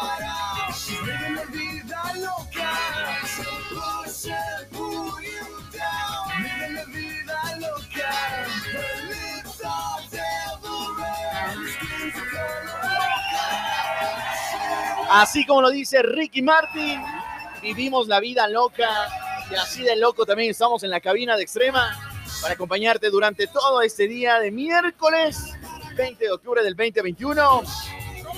la vida loca. Vive la vida loca. Así como lo dice Ricky Martin, vivimos la vida loca y así de loco también estamos en la cabina de Extrema para acompañarte durante todo este día de miércoles 20 de octubre del 2021.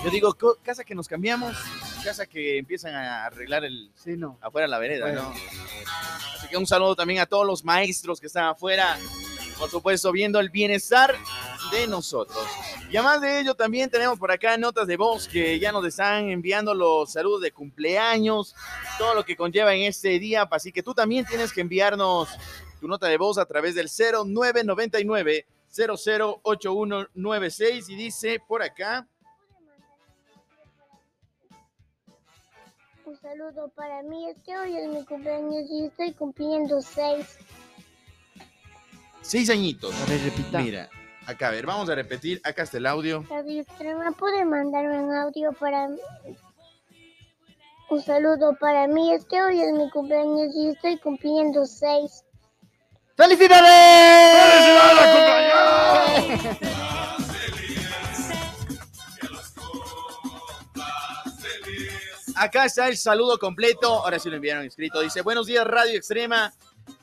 Yo digo, casa que nos cambiamos, casa que empiezan a arreglar el Sí, no. afuera la vereda, Bueno. ¿no? Así que un saludo también a todos los maestros que están afuera, por supuesto, viendo el bienestar de nosotros. Y además de ello, también tenemos por acá notas de voz que ya nos están enviando los saludos de cumpleaños, todo lo que conlleva en este día. Así que tú también tienes que enviarnos tu nota de voz a través del 0999 008196 y dice por acá. Un saludo para mí, es que hoy es mi cumpleaños y estoy cumpliendo seis. Seis añitos. A ver, repita. Mira, acá, a ver, vamos a repetir. Acá está el audio. Extrema, ¿puede mandarme un audio para mí? Un saludo para mí, es que hoy es mi cumpleaños y estoy cumpliendo seis. Acá está el saludo completo. Ahora sí lo enviaron escrito. Dice, buenos días, Radio Extrema.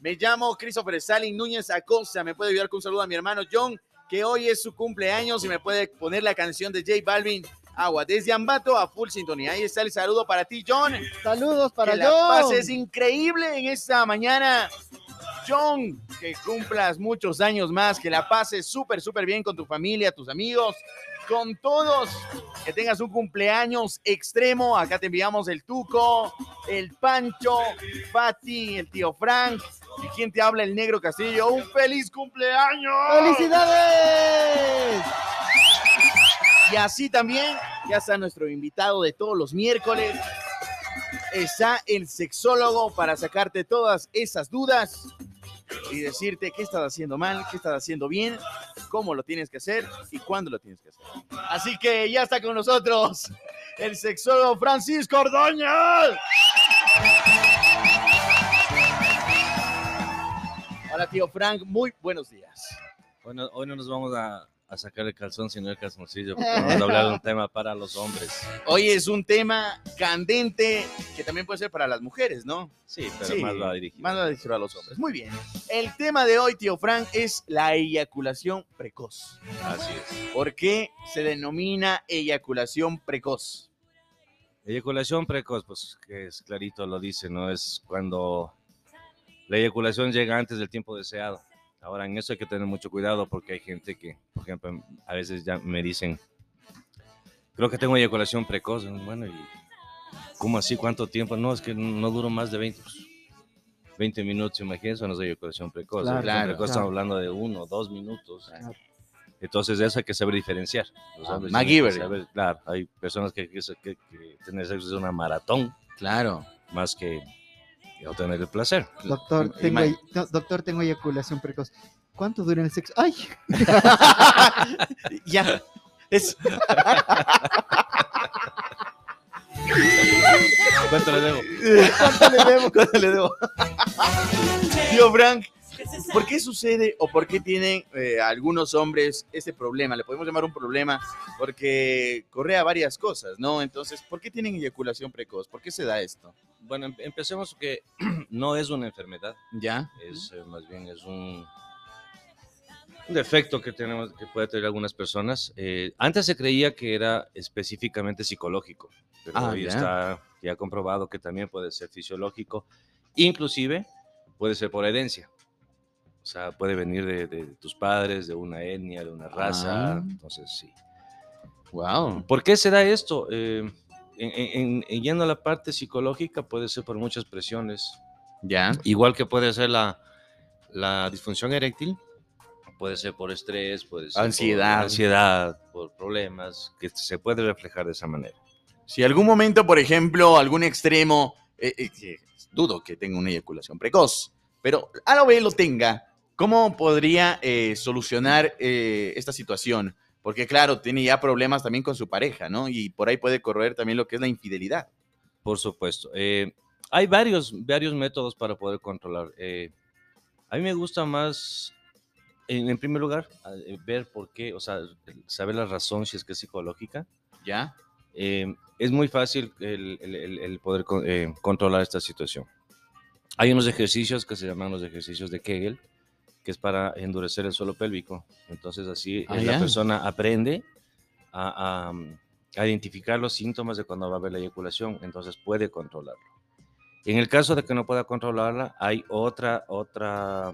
Me llamo Christopher Stalin Núñez Acosta. Me puede ayudar con un saludo a mi hermano John, que hoy es su cumpleaños y me puede poner la canción de J Balvin. Agua, desde Ambato a full sintonía. Ahí está el saludo para ti, John. Saludos para que la John. pases increíble en esta mañana. John, que cumplas muchos años más, que la pases súper, súper bien con tu familia, tus amigos, con todos. Que tengas un cumpleaños extremo. Acá te enviamos el Tuco, el Pancho, Fati, el tío Frank. ¿Y quién te habla? El Negro Castillo. ¡Un feliz cumpleaños! ¡Felicidades! Y así también, ya está nuestro invitado de todos los miércoles. Está el sexólogo para sacarte todas esas dudas y decirte qué estás haciendo mal, qué estás haciendo bien, cómo lo tienes que hacer y cuándo lo tienes que hacer. Así que ya está con nosotros el sexólogo Francisco Ordóñez. Hola tío Frank, muy buenos días. Bueno, hoy no nos vamos a, a sacar el calzón, sino el calzoncillo, porque vamos a hablar de un tema para los hombres. Hoy es un tema candente que también puede ser para las mujeres, ¿no? Sí, pero Sí, más va dirigido. Más va dirigido a los hombres. Muy bien. El tema de hoy, tío Frank, es la eyaculación precoz. Así es. ¿Por qué se denomina eyaculación precoz? Eyaculación precoz, pues que es clarito lo dice, ¿no? Es cuando la eyaculación llega antes del tiempo deseado. Ahora, en eso hay que tener mucho cuidado porque hay gente que, por ejemplo, a veces ya me dicen, creo que tengo eyaculación precoz. Bueno, ¿y cómo así? ¿Cuánto tiempo? No, es que no duro más de 20, pues, 20 minutos, imagínense, no es eyaculación precoz. Claro, Eyaculación claro, precoz claro. estamos hablando de uno, dos minutos. Claro. Entonces, de eso hay que saber diferenciar. Ah, hombres MacGyver. saber- claro, hay personas que, que, que, que tener sexo es una maratón Claro. más que obtener el placer. Doctor, Y- tengo, y- ey- no, doctor, tengo eyaculación precoz. ¿Cuánto dura el sexo? ¡Ay! ya. Es, ¿Cuánto le debo? ¿Cuánto le debo? ¿Cuánto le debo? Tío Frank, ¿por qué sucede o por qué tienen eh, algunos hombres este problema? Le podemos llamar un problema porque correa varias cosas, ¿no? Entonces, ¿por qué tienen eyaculación precoz? ¿Por qué se da esto? Bueno, em- empecemos que no es una enfermedad, ¿Ya? es eh, más bien es un, un defecto que tenemos que puede tener algunas personas. Eh, antes se creía que era específicamente psicológico, pero Ah, hoy ya. está ya comprobado que también puede ser fisiológico, inclusive puede ser por herencia. O sea, puede venir de, de tus padres, de una etnia, de una raza. Ah. Entonces, sí. Wow. ¿Por qué se da esto? Eh, en, en- en- yendo a la parte psicológica, puede ser por muchas presiones. ¿Ya? Igual que puede ser la, la disfunción eréctil, puede ser por estrés, puede ser Ansiedad. por ansiedad, por problemas, que se puede reflejar de esa manera. Si algún momento, por ejemplo, algún extremo, eh, eh, dudo que tenga una eyaculación precoz, pero a lo vez lo tenga, ¿cómo podría eh, solucionar eh, esta situación? Porque claro, tiene ya problemas también con su pareja, ¿no? Y por ahí puede correr también lo que es la infidelidad. Por supuesto. Eh, hay varios, varios métodos para poder controlar. Eh, a mí me gusta más, en, en primer lugar, eh, ver por qué, o sea, saber la razón si es que es psicológica. ¿Ya? Eh, es muy fácil el, el- el- el poder con- controlar esta situación. Hay unos ejercicios que se llaman los ejercicios de Kegel, que es para endurecer el suelo pélvico. Entonces así Ah, la persona aprende a, a, mm, a identificar los síntomas de cuando va a haber la eyaculación, entonces puede controlarlo. En el caso de que no pueda controlarla, hay otra, otra,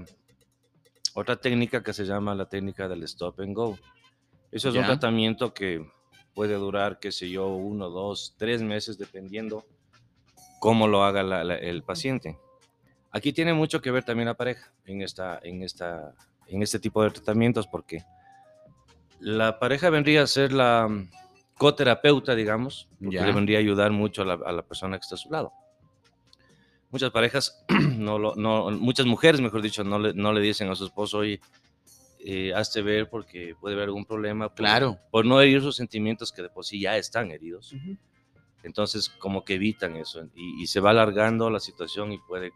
otra técnica que se llama la técnica del stop and go. Eso es un tratamiento que puede durar, qué sé yo, uno, dos, tres meses, dependiendo cómo lo haga la- la- el paciente. Aquí tiene mucho que ver también la pareja en, esta, en, esta, en este tipo de tratamientos, porque la pareja vendría a ser la mm, coterapeuta, digamos, porque Ya. le vendría a ayudar mucho a la, a la persona que está a su lado. Muchas parejas, no lo, no, muchas mujeres, mejor dicho, no le, no le dicen a su esposo, oye, eh, hazte ver porque puede haber algún problema. por- Claro. Por no herir sus sentimientos que de por sí ya están heridos. Entonces, como que evitan eso y, y se va alargando la situación y puede,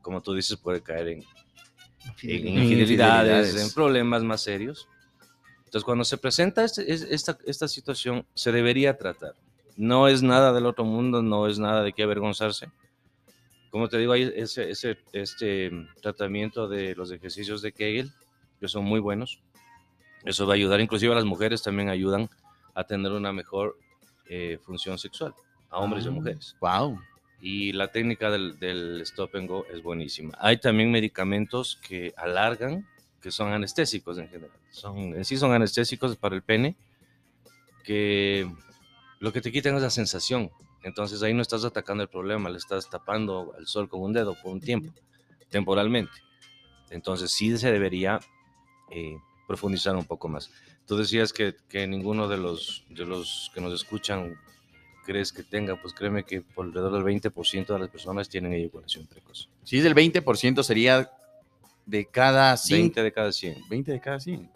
como tú dices, puede caer en, en En infidelidades, infidelidades. en problemas más serios. Entonces, cuando se presenta este- es- esta, esta situación, se debería tratar. No es nada del otro mundo, no es nada de qué avergonzarse. Como te digo, hay ese, ese este mm, tratamiento de los ejercicios de Kegel, que son muy buenos. Eso va a ayudar, inclusive a las mujeres también ayudan a tener una mejor eh, función sexual, a hombres y a mujeres Wow. Y la técnica del, del stop and go es buenísima. Hay también medicamentos que alargan, que son anestésicos en general. Son, en sí son anestésicos para el pene, que lo que te quitan es la sensación. Entonces ahí no estás atacando el problema, le estás tapando al sol con un dedo por un tiempo, temporalmente. Entonces sí se debería eh, profundizar un poco más. Tú decías que, que ninguno de los, de los que nos escuchan crees que tenga, pues créeme que por alrededor del 20% de las personas tienen eyaculación precoz. Si es del 20% sería de cada 100. 20 de cada 100. 20 de cada 100.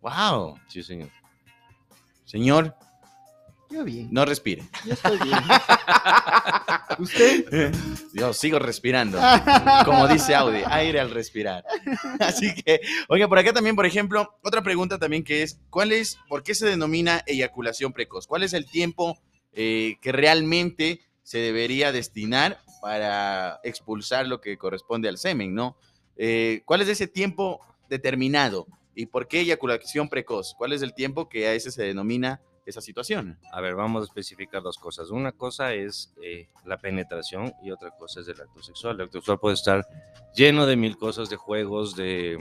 Wow. Sí, señor. Señor, Yo bien, no respire. yo estoy bien. ¿Usted? Yo sigo respirando. Como dice Audi, aire al respirar. Así que, oiga, por acá también, por ejemplo, otra pregunta también que es, ¿cuál es, por qué se denomina eyaculación precoz? ¿Cuál es el tiempo eh, que realmente se debería destinar para expulsar lo que corresponde al semen, ¿no? Eh, ¿Cuál es ese tiempo determinado? ¿Y por qué eyaculación precoz? ¿Cuál es el tiempo que a ese se denomina esa situación? A ver, vamos a especificar dos cosas. Una cosa es eh, la penetración y otra cosa es el acto sexual. El acto sexual puede estar lleno de mil cosas, de juegos, de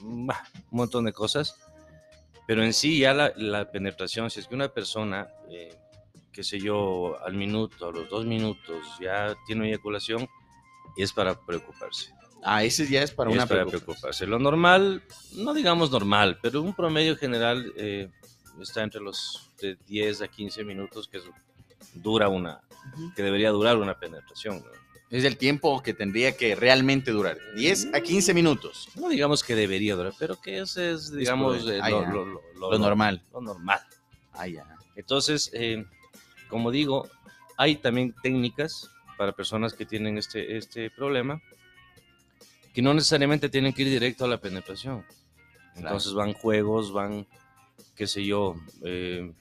mm, bah, un montón de cosas. Pero en sí ya la, la penetración, si es que una persona, eh, qué sé yo, al minuto, a los dos minutos ya tiene eyaculación, es para preocuparse. Ah, ese ya es para Es una para preocuparse. Lo normal, no digamos normal, pero un promedio general eh, está entre los de 10 a 15 minutos que dura una, que debería durar una penetración. ¿no? Es el tiempo que tendría que realmente durar. 10 a 15 minutos. No digamos que debería durar, pero que ese es, digamos, eh, lo- lo- lo- Lo normal. lo normal. Ah, ya. Entonces, eh, como digo, hay también técnicas para personas que tienen este, este problema que no necesariamente tienen que ir directo a la penetración. Entonces van juegos, van, qué sé yo, eh,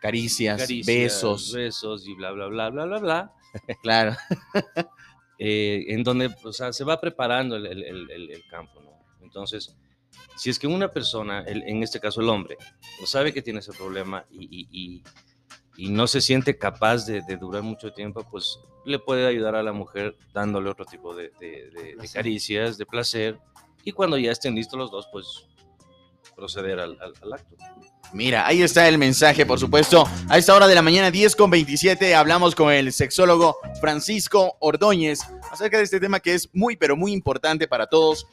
Caricias, caricias, besos. besos y bla, bla, bla, bla, bla, bla. Claro. eh, en donde o sea, se va preparando el, el- el- el- campo. ¿no? Entonces, si es que una persona, en este caso el hombre, no sabe que tiene ese problema y, y- y- y no se siente capaz de, de durar mucho tiempo, pues le puede ayudar a la mujer dándole otro tipo de, caricias, de placer, y cuando ya estén listos los dos, pues proceder al, al- al acto. Mira, ahí está el mensaje, por supuesto. A esta hora de la mañana, 10 con 27, hablamos con el sexólogo Francisco Ordóñez acerca de este tema que es muy, pero muy importante para todos,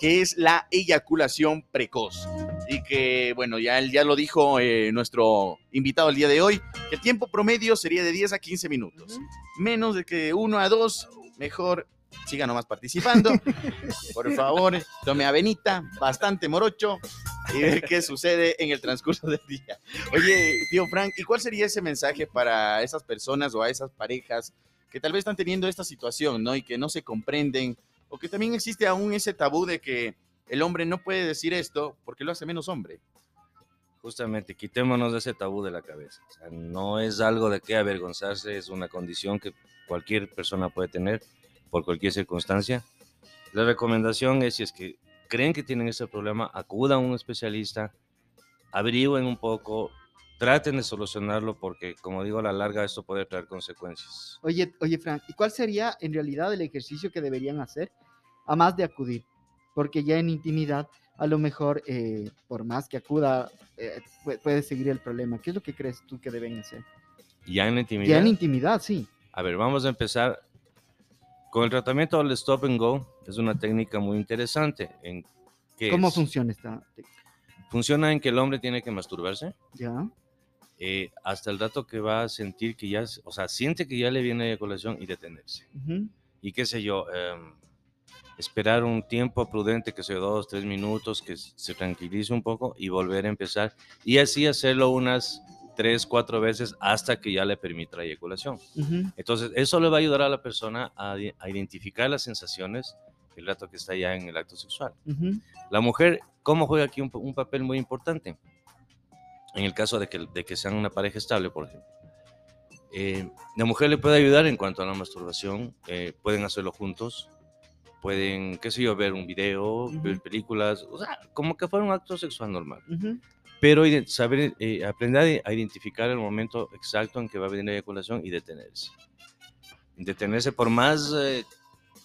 que es la eyaculación precoz. Y que, bueno, ya, ya lo dijo eh, nuestro invitado el día de hoy, que el tiempo promedio sería de 10 a 15 minutos. Menos de que 1 a 2, mejor siga nomás participando. Por favor, tome avenita, bastante morocho. y ver qué sucede en el transcurso del día. Oye, tío Frank, ¿y cuál sería ese mensaje para esas personas o a esas parejas que tal vez están teniendo esta situación, ¿no? Y que no se comprenden, o que también existe aún ese tabú de que el hombre no puede decir esto porque lo hace menos hombre. Justamente, quitémonos de ese tabú de la cabeza. O sea, no es algo de qué avergonzarse, es una condición que cualquier persona puede tener por cualquier circunstancia. La recomendación es, si es que creen que tienen ese problema, acudan a un especialista, averigüen un poco, traten de solucionarlo porque, como digo, a la larga esto puede traer consecuencias. Oye, oye, Frank, ¿y cuál sería en realidad el ejercicio que deberían hacer a más de acudir? Porque ya en intimidad, a lo mejor, eh, por más que acuda, eh, pu- puede seguir el problema. ¿Qué es lo que crees tú que deben hacer? Ya en intimidad. Ya en intimidad, sí. A ver, vamos a empezar con el tratamiento del stop and go. Es una técnica muy interesante. En que ¿Cómo es- funciona esta? técnica? Funciona en que el hombre tiene que masturbarse Ya. eh, hasta el rato que va a sentir que ya, o sea, siente que ya le viene eyaculación y detenerse. ujú, Y qué sé yo, em, esperar un tiempo prudente, que sea dos, tres minutos, que se tranquilice un poco y volver a empezar. Y así hacerlo unas tres, cuatro veces hasta que ya le permita la eyaculación. Entonces, eso le va a ayudar a la persona a, identificar las sensaciones el rato que está ya en el acto sexual. La mujer, ¿cómo juega aquí un papel muy importante? En el caso de que, de que sean una pareja estable, por ejemplo. Eh, la mujer le puede ayudar en cuanto a la masturbación, eh, pueden hacerlo juntos, pueden, qué sé yo, ver un video, ver Ujú. películas, o sea, como que fuera un acto sexual normal. ujú. Pero ide- saber, eh, aprender a identificar el momento exacto en que va a venir la eyaculación y detenerse. Detenerse, por más eh,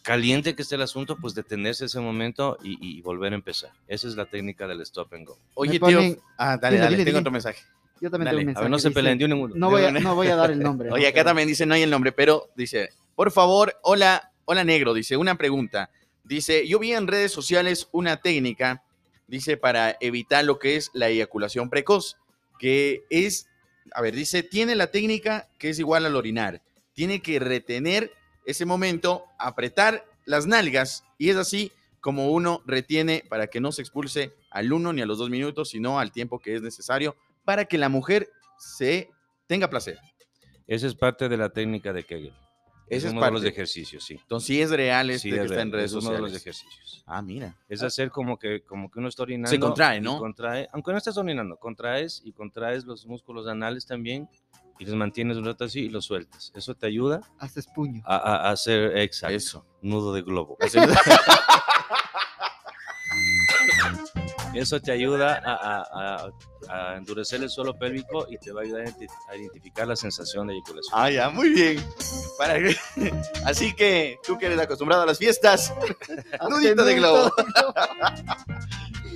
caliente que esté el asunto, pues detenerse ese momento y, y volver a empezar. Esa es la técnica del stop and go. Oye, ponen- tío. Ah, dale, Dile, dale, dile, tengo dile. otro mensaje. Yo también Dale, tengo un a A ver, mensaje. no se dice, peleen de uno en uno. No voy, a, no voy a dar el nombre. Oye, ¿no? acá Pero- también dice, no hay el nombre, pero dice, por favor, hola, hola negro, dice, una pregunta. Dice, yo vi en redes sociales una técnica, dice, para evitar lo que es la eyaculación precoz, que es, a ver, dice, tiene la técnica que es igual al orinar. Tiene que retener ese momento, apretar las nalgas, y es así como uno retiene para que no se expulse al uno ni a los dos minutos, sino al tiempo que es necesario para que la mujer se tenga placer. Esa es parte de la técnica de Kegel. Es Esa es uno de los ejercicios, sí. Entonces sí es real este Sí, que es está en redes es uno de los sociales. ejercicios. Ah, mira. Es hacer como que, como que uno está orinando. Se contrae, ¿no? Contrae, aunque no estés orinando, contraes y contraes los músculos anales también y los mantienes un rato así y los sueltas. Eso te ayuda Haces puño. a, a- a hacer exacto, Eso. nudo de globo. Eso te ayuda a, a- a- a endurecer el suelo pélvico y te va a ayudar a identi- a identificar la sensación de eyaculación. ah, ya, muy bien. Para Así que tú que eres acostumbrado a las fiestas, nudito de globo.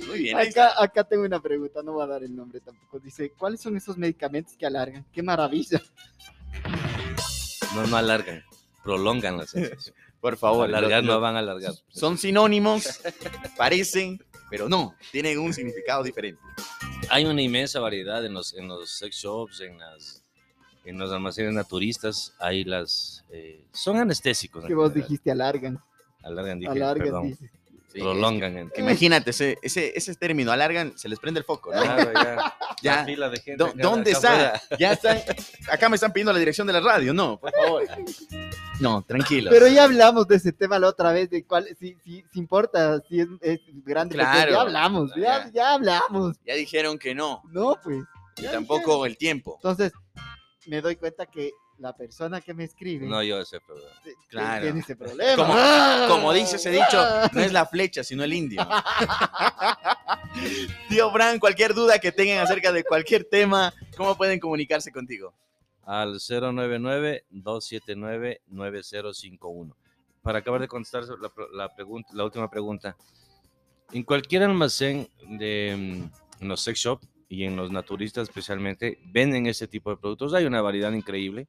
Muy bien. Acá, acá tengo una pregunta, no voy a dar el nombre tampoco. Dice, ¿cuáles son esos medicamentos que alargan? ¡Qué maravilla! No, no alargan, prolongan la sensación. Por favor. alargar lo- no lo- van a alargar. Son sinónimos, parecen, pero no, tienen un significado diferente. Hay una inmensa variedad en los, en los sex shops, en las en los almacenes naturistas, hay las eh, son anestésicos. Que vos general. dijiste alargan. alargan, dije, Alargan, perdón, dice. Sí, prolongan. es que imagínate, ese, ese, ese término, alargan, se les prende el foco, ¿no? Claro, ya, Ya. la fila de gente ¿Dó- acá- ¿Dónde acá está? Ya están. Acá me están pidiendo la dirección de la radio. No, por favor. No, tranquilo. Pero ya hablamos de ese tema la otra vez, de cuál, si, si, si importa, si es, es grande, pequeño, Claro. ya hablamos, ya, Ya. ya hablamos. Ya dijeron que no. No, pues. Y tampoco el tiempo. Entonces, me doy cuenta que la persona que me escribe No, yo ese problema. Claro. tiene ese problema. Como, Ah, como dice ese dicho, no es la flecha, sino el indio. Tío Fran, cualquier duda que tengan acerca de cualquier tema, ¿cómo pueden comunicarse contigo? Al 099-279-9051. Para acabar de contestar la, pregunta, la última pregunta. En cualquier almacén de mm, en los sex shop y en los naturistas especialmente, venden este tipo de productos. Hay una variedad increíble.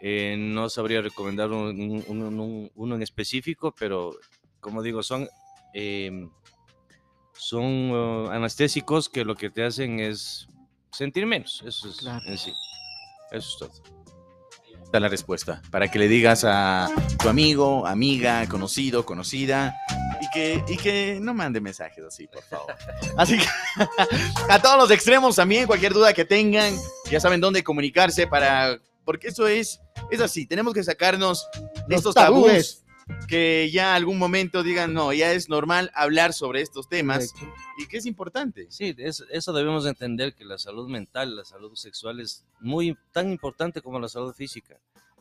Eh, no sabría recomendar un- un- un- un- uno en específico, pero como digo, son, eh, son uh, anestésicos que lo que te hacen es sentir menos. Eso es Claro. en sí. Eso es todo. Da la respuesta. Para que le digas a tu amigo, amiga, conocido, conocida, Y que, y que no mande mensajes así, por favor. Así que a todos los extremos también, cualquier duda que tengan, ya saben dónde comunicarse para... Porque eso es, es así, tenemos que sacarnos Los estos tabúes. Que ya algún momento digan, no, ya es normal hablar sobre estos temas Correcto. y que es importante. Sí, es- eso debemos entender que la salud mental, la salud sexual es muy tan importante como la salud física,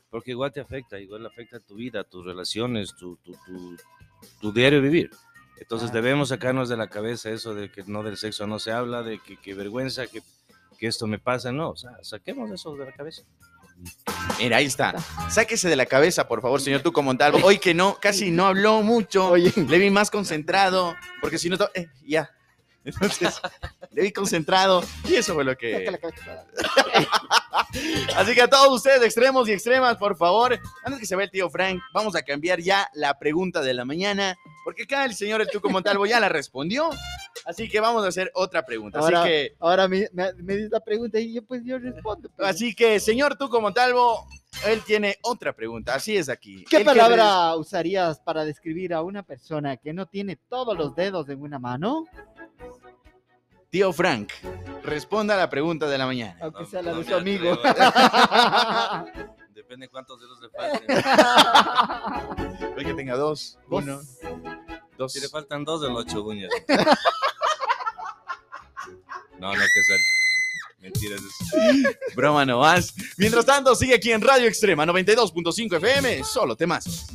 porque igual te afecta, igual afecta tu vida, tus relaciones, tu, tu, tu, tu diario vivir. Entonces Ah. debemos sacarnos de la cabeza eso de que no del sexo no se habla, de que, que vergüenza, que, que esto me pasa, no, o sea, saquemos eso de la cabeza. Mira, ahí está. Sáquese de la cabeza, por favor, señor Tuco Montalvo. Hoy que no, casi no habló mucho. Oye, Le vi más concentrado, porque si no, eh, ya. Entonces, le vi concentrado y eso fue lo que... Así que a todos ustedes, extremos y extremas, por favor, antes que se vea el tío Frank, vamos a cambiar ya la pregunta de la mañana, porque acá el señor El Tuco Montalvo ya la respondió. Así que vamos a hacer otra pregunta. Ahora, Así que, ahora me, me, me la pregunta y yo pues yo respondo. pues. así que, señor Tuco Montalvo, él tiene otra pregunta. Así es aquí. ¿Qué palabra usarías para describir a una persona que no tiene todos los dedos en una mano? Tío Frank, responda a la pregunta de la mañana. Aunque No, sea la no de su amigo. atrevo. Depende cuántos dedos le falten. Hoy que tenga dos, uno, dos. Si le faltan dos de los ocho uñas. No, no, que ser. Mentiras. Broma no más. Mientras tanto, sigue aquí en Radio Extrema 92.5 FM, solo temas.